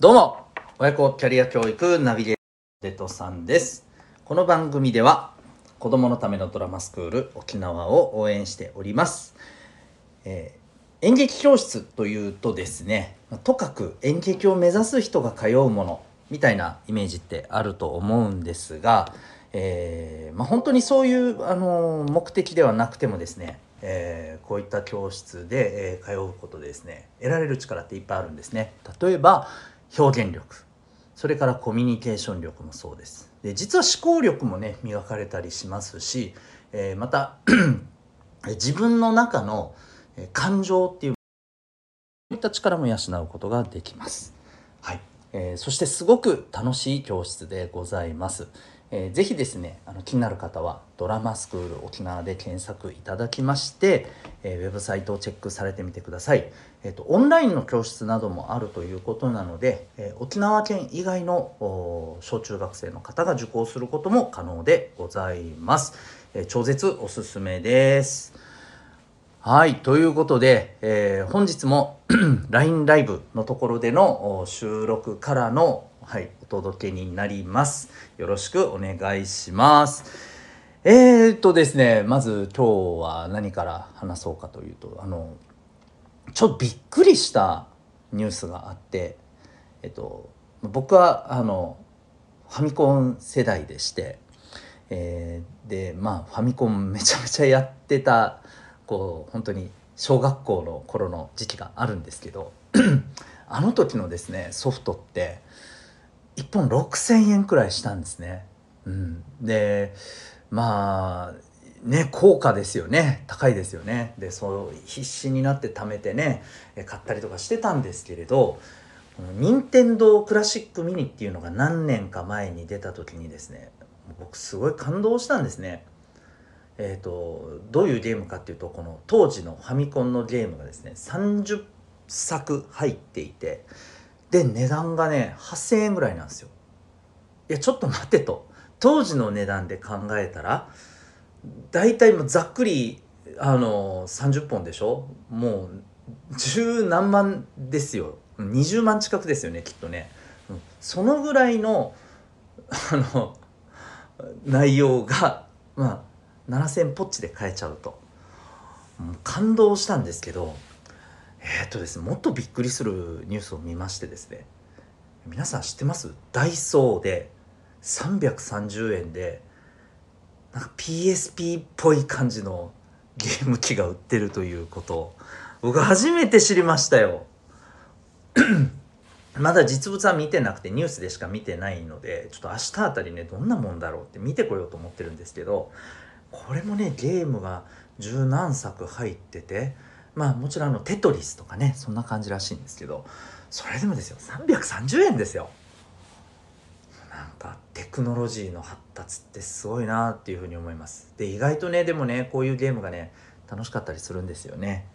どうも、親子キャリア教育ナビゲーターデトさんです。この番組では、子供のためのドラマスクール沖縄を応援しております。えー演劇教室というとですね、とかく演劇を目指す人が通うものみたいなイメージってあると思うんですが、えーまあ、本当にそういう、あのー目的ではなくてもですね、えーこういった教室で、えー通うことでですね得られる力っていっぱいあるんですね。例えば表現力それからコミュニケーション力もそうです。で実は思考力もね磨かれたりしますし、えーまた自分の中のえ感情っていうそういった力も養うことができます。はい、えーそしてすごく楽しい教室でございます。えーぜひですねあの気になる方はドラマスクール沖縄で検索いただきまして、えーウェブサイトをチェックされてみてください。えっ、とオンラインの教室などもあるということなので、えー沖縄県以外の小中学生の方が受講することも可能でございます。え超絶おすすめです。はい。ということで、え本日も LINE ライブのところでの収録からの、はい、お届けになります。よろしくお願いします。えー、っとですね、まず今日は何から話そうかというと、あの、ちょっとびっくりしたニュースがあって、えっと、僕は、あの、ファミコン世代でして、えーでまあファミコンめちゃめちゃやってたこう本当に小学校の頃の時期があるんですけど あの時のですねソフトって1本6,000円くらいしたんですね。うん、でまあね高価ですよね高いですよねでそう必死になって貯めてね買ったりとかしてたんですけれどこの任天堂クラシックミニっていうのが何年か前に出た時にですね僕すごい感動したんですね。えー、とどういうゲームかっていうとこの当時のファミコンのゲームがですね30作入っていてで値段がね8,000円ぐらいなんですよ。いやちょっと待ってと。当時の値段で考えたら大体もうざっくりあの30本でしょ？もう十何万ですよ。20万近くですよねきっとね。そのぐらいのあの内容がまあ7,000ポッチで買えちゃうと。感動したんですけどえーっとですねもっとびっくりするニュースを見ましてですね皆さん知ってます？ダイソーで330円でなんか PSP っぽい感じのゲーム機が売ってるということ。僕初めて知りましたよ。まだ実物は見てなくてニュースでしか見てないのでちょっと明日あたりねどんなもんだろうって見てこようと思ってるんですけどこれもねゲームが十何作入っててまあもちろんあのテトリスとかねそんな感じらしいんですけどそれでもですよ330円ですよ。なんかテクノロジーの発達ってすごいなっていうふうに思います。で意外とねでもねこういうゲームがね楽しかったりするんですよね。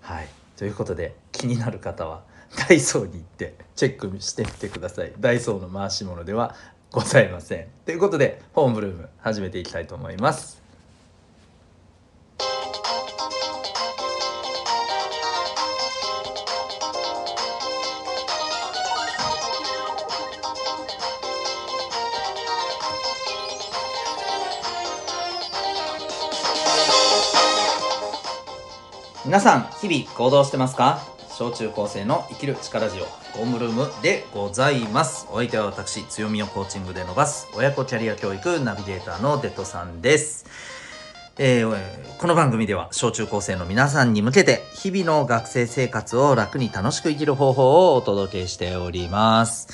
はい。ということで気になる方はダイソーに行ってチェックしてみてください。ダイソーの回し物ではございません。ということでホームルーム始めていきたいと思います。皆さん日々行動してますか？小中高生の生きる力ジオホームルームでございます。お相手は私強みをコーチングで伸ばす親子キャリア教育ナビゲーターのデトさんです。えーこの番組では小中高生の皆さんに向けて日々の学生生活を楽に楽しく生きる方法をお届けしております。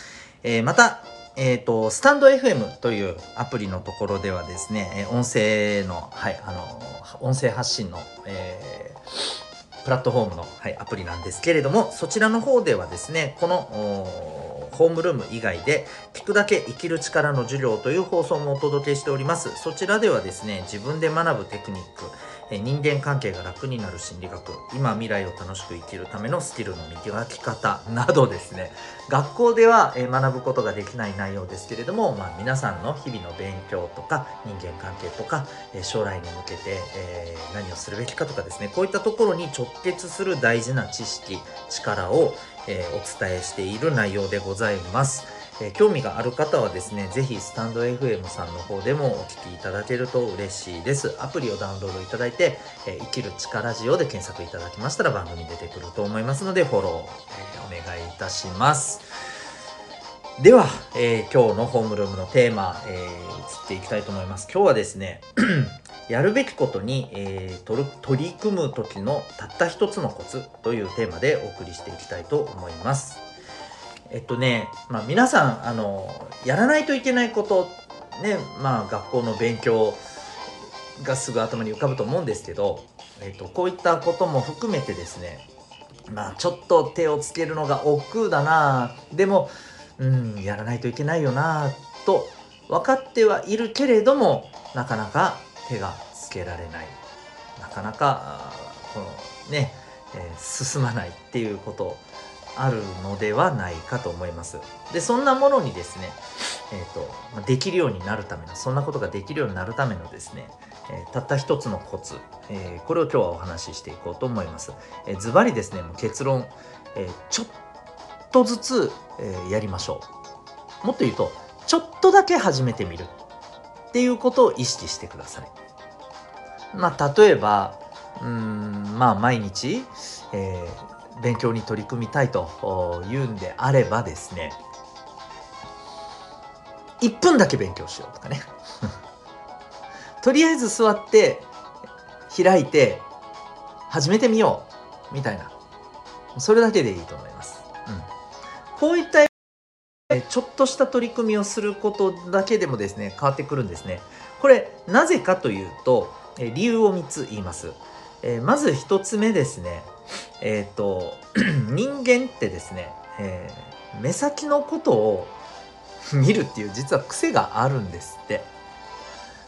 えーまた、えっ、と、スタンド FM というアプリのところではですね、音声の、はい、あの、音声発信の、えープラットフォームの、はい、アプリなんですけれども、そちらの方ではですね、この、ホームルーム以外で、聞くだけ生きる力の授業という放送もお届けしております。そちらではですね、自分で学ぶテクニック、え人間関係が楽になる心理学、今未来を楽しく生きるためのスキルの磨き方 などですね、学校では、え学ぶことができない内容ですけれども、まあ、皆さんの日々の勉強とか人間関係とか、え将来に向けて、え何をするべきかとかですねこういったところに直結する大事な知識力を、えー、お伝えしている内容でございます。え、興味がある方はですね、ぜひスタンド FM さんの方でもお聞きいただけると嬉しいです。アプリをダウンロードいただいて、え、生きる力ジオで検索いただきましたら番組出てくると思いますので、フォロー、え、お願いいたします。では、え、今日のホームルームのテーマ、えー、移っていきたいと思います。今日はですね、やるべきことに、えー、取り組む時のたった一つのコツというテーマでお送りしていきたいと思います。えっとね、まあ、皆さん、あの、やらないといけないこと、ね、まあ、学校の勉強がすぐ頭に浮かぶと思うんですけど、えっと、こういったことも含めてですね、まあ、ちょっと手をつけるのが億劫だなでも、うん、やらないといけないよなと分かってはいるけれども、なかなか手がつけられない。なかなか、このね、えー、進まないっていうことあるのではないかと思います。で、そんなものにですね、え、ー、と、できるようになるための、そんなことができるようになるためのですね、えー、たった一つのコツ、えー、これを今日はお話ししていこうと思います。えズバリですね、もう結論、えちょっとずつ、えやりましょう。もっと言うと、ちょっとだけ始めてみるっていうことを意識してください。まあ、例えば、うん、まあ、毎日、えー、勉強に取り組みたいというんであればですね1分だけ勉強しようとかね。とりあえず座って開いて始めてみようみたいな。それだけでいいと思います、うん、こういったちょっとした取り組みをすることだけでもですね変わってくるんですね。これなぜかというと理由を3つ言います。まず1つ目ですね。えっ、ー、と 人間ってですね、えー、目先のことを 見るっていう実は癖があるんですって。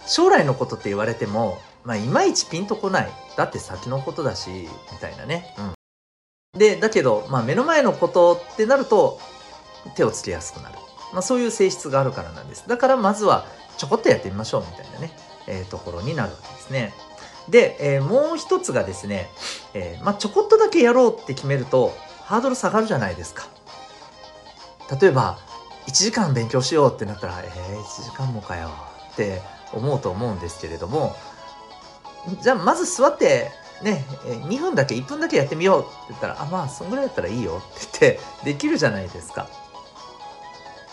将来のことって言われてもまあいまいちピンとこない。だって先のことだしみたいなね、うん、でだけど、まあ、目の前のことってなると手をつけやすくなる、まあ、そういう性質があるからなんですだからまずはちょこっとやってみましょうみたいなね、えー、ところになるわけですねで、えー、もう一つがですね、えー、まあ、ちょこっとだけやろうって決めるとハードル下がるじゃないですか。例えば、1時間勉強しようってなったら、えー、1時間もかよって思うと思うんですけれども、じゃあまず座って、ね、2分だけ、1分だけやってみようって言ったら、あ、まあ、そんぐらいだったらいいよって言ってできるじゃないですか。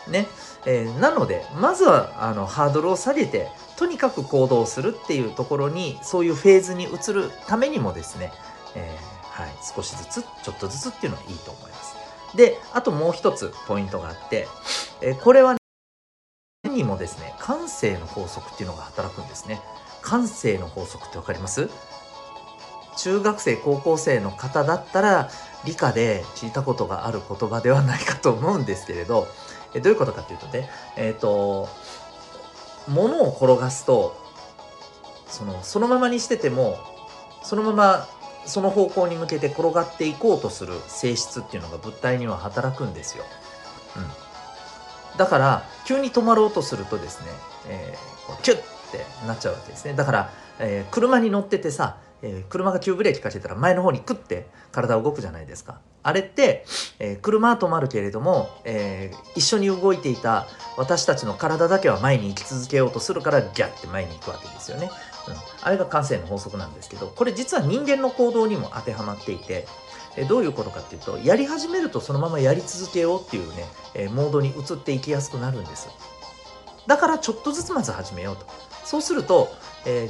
ね。えー、なので、まずは、あの、ハードルを下げて、とにかく行動するっていうところにそういうフェーズに移るためにもですね、えー、はい、少しずつちょっとずつっていうのはいいと思います。であともう一つポイントがあって、えー、これは、ね、にもですね感性の法則っていうのが働くんですね。感性の法則って分かります？中学生高校生の方だったら理科で聞いたことがある言葉ではないかと思うんですけれど、えどういうことかっていうとね、えっ、ー、と物を転がすとそのそのままにしててもそのままその方向に向けて転がっていこうとする性質っていうのが物体には働くんですよ。うん、だから急に止まろうとするとですね、えー、キュッってなっちゃうわけですね。だから、えー、車に乗っててさえー、車が急ブレーキかけたら前の方にクッて体動くじゃないですか。あれって、えー、車は止まるけれども、えー、一緒に動いていた私たちの体だけは前に行き続けようとするからギャッて前に行くわけですよね。うん、あれが感性の法則なんですけどこれ実は人間の行動にも当てはまっていて、えどういうことかっていうとやり始めるとそのままやり続けようっていうね、えモードに移っていきやすくなるんです。だからちょっとずつまず始めようと。そうすると、え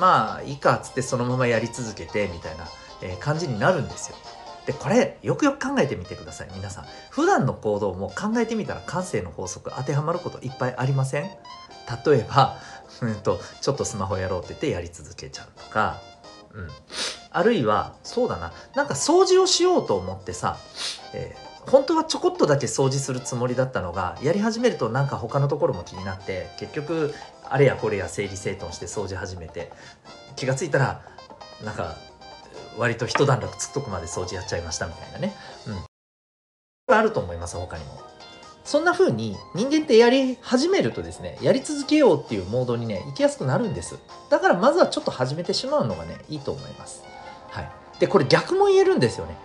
まあいいかっつってそのままやり続けてみたいな、え、感じになるんですよ。でこれよくよく考えてみてください。皆さん。普段の行動も考えてみたら感性の法則当てはまることいっぱいありません？例えば、うんと、ちょっとスマホやろうって言ってやり続けちゃうとか、うん、あるいはそうだな。なんか掃除をしようと思ってさ、えー、本当はちょこっとだけ掃除するつもりだったのがやり始めるとなんか他のところも気になって結局あれやこれや整理整頓して掃除始めて気が付いたらなんか割と一段落つくとこまで掃除やっちゃいましたみたいなね。うん。あると思います、他にも。そんな風に人間ってやり始めるとですね、やり続けようっていうモードにね、行きやすくなるんです。だからまずはちょっと始めてしまうのがね、いいと思います。はい。で、これ逆も言えるんですよね。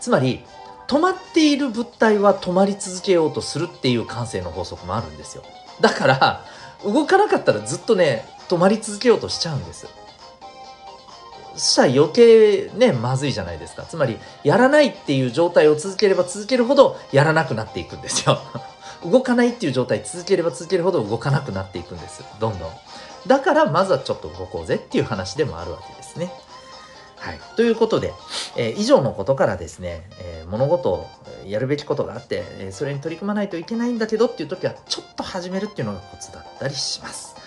つまり、止まっている物体は止まり続けようとするっていう感性の法則もあるんですよだから動かなかったらずっとね止まり続けようとしちゃうんですしたら余計ねまずいじゃないですか。つまりやらないっていう状態を続ければ続けるほどやらなくなっていくんですよ。動かないっていう状態続ければ続けるほど動かなくなっていくんですどんどん。だからまずはちょっと動こうぜっていう話でもあるわけですね。はい、ということで、えー、以上のことからですね、えー、物事をやるべきことがあって、えー、それに取り組まないといけないんだけどっていう時はちょっと始めるっていうのがコツだったりします。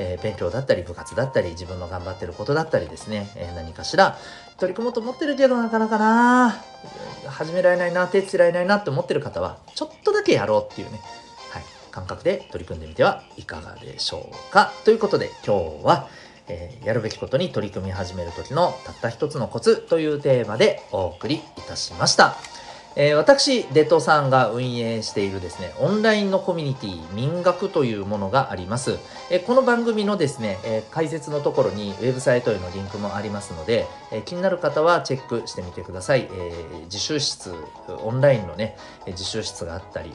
え勉強だったり部活だったり自分の頑張ってることだったりですね、え何かしら取り組もうと思ってるけどなかなかな。始められないな手つられないなって思ってる方はちょっとだけやろうっていうね、はい、感覚で取り組んでみてはいかがでしょうか。ということで今日はえー、やるべきことに取り組み始める時のたった一つのコツというテーマでお送りいたしました。えー、私、デトさんが運営しているですね、オンラインのコミュニティ、民学というものがあります。えー、この番組のですね、えー、解説のところにウェブサイトへのリンクもありますので、え気になる方はチェックしてみてください。え自習室、オンラインのね、自習室があったり、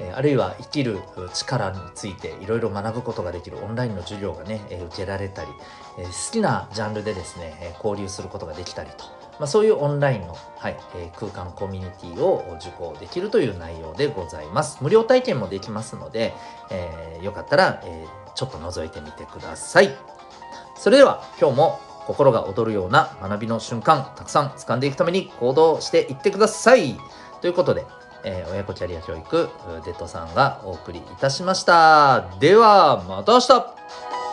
えあるいは生きる力についていろいろ学ぶことができるオンラインの授業がね、え受けられたり、え好きなジャンルでですね、交流することができたりと、まあ、そういうオンラインの、はいえー、空間コミュニティを受講できるという内容でございます。無料体験もできますので、えー、よかったら、えー、ちょっと覗いてみてください。それでは今日も心が躍るような学びの瞬間たくさん掴んでいくために行動していってください。ということで、えー、親子キャリア教育デッドさんがお送りいたしました。ではまた明日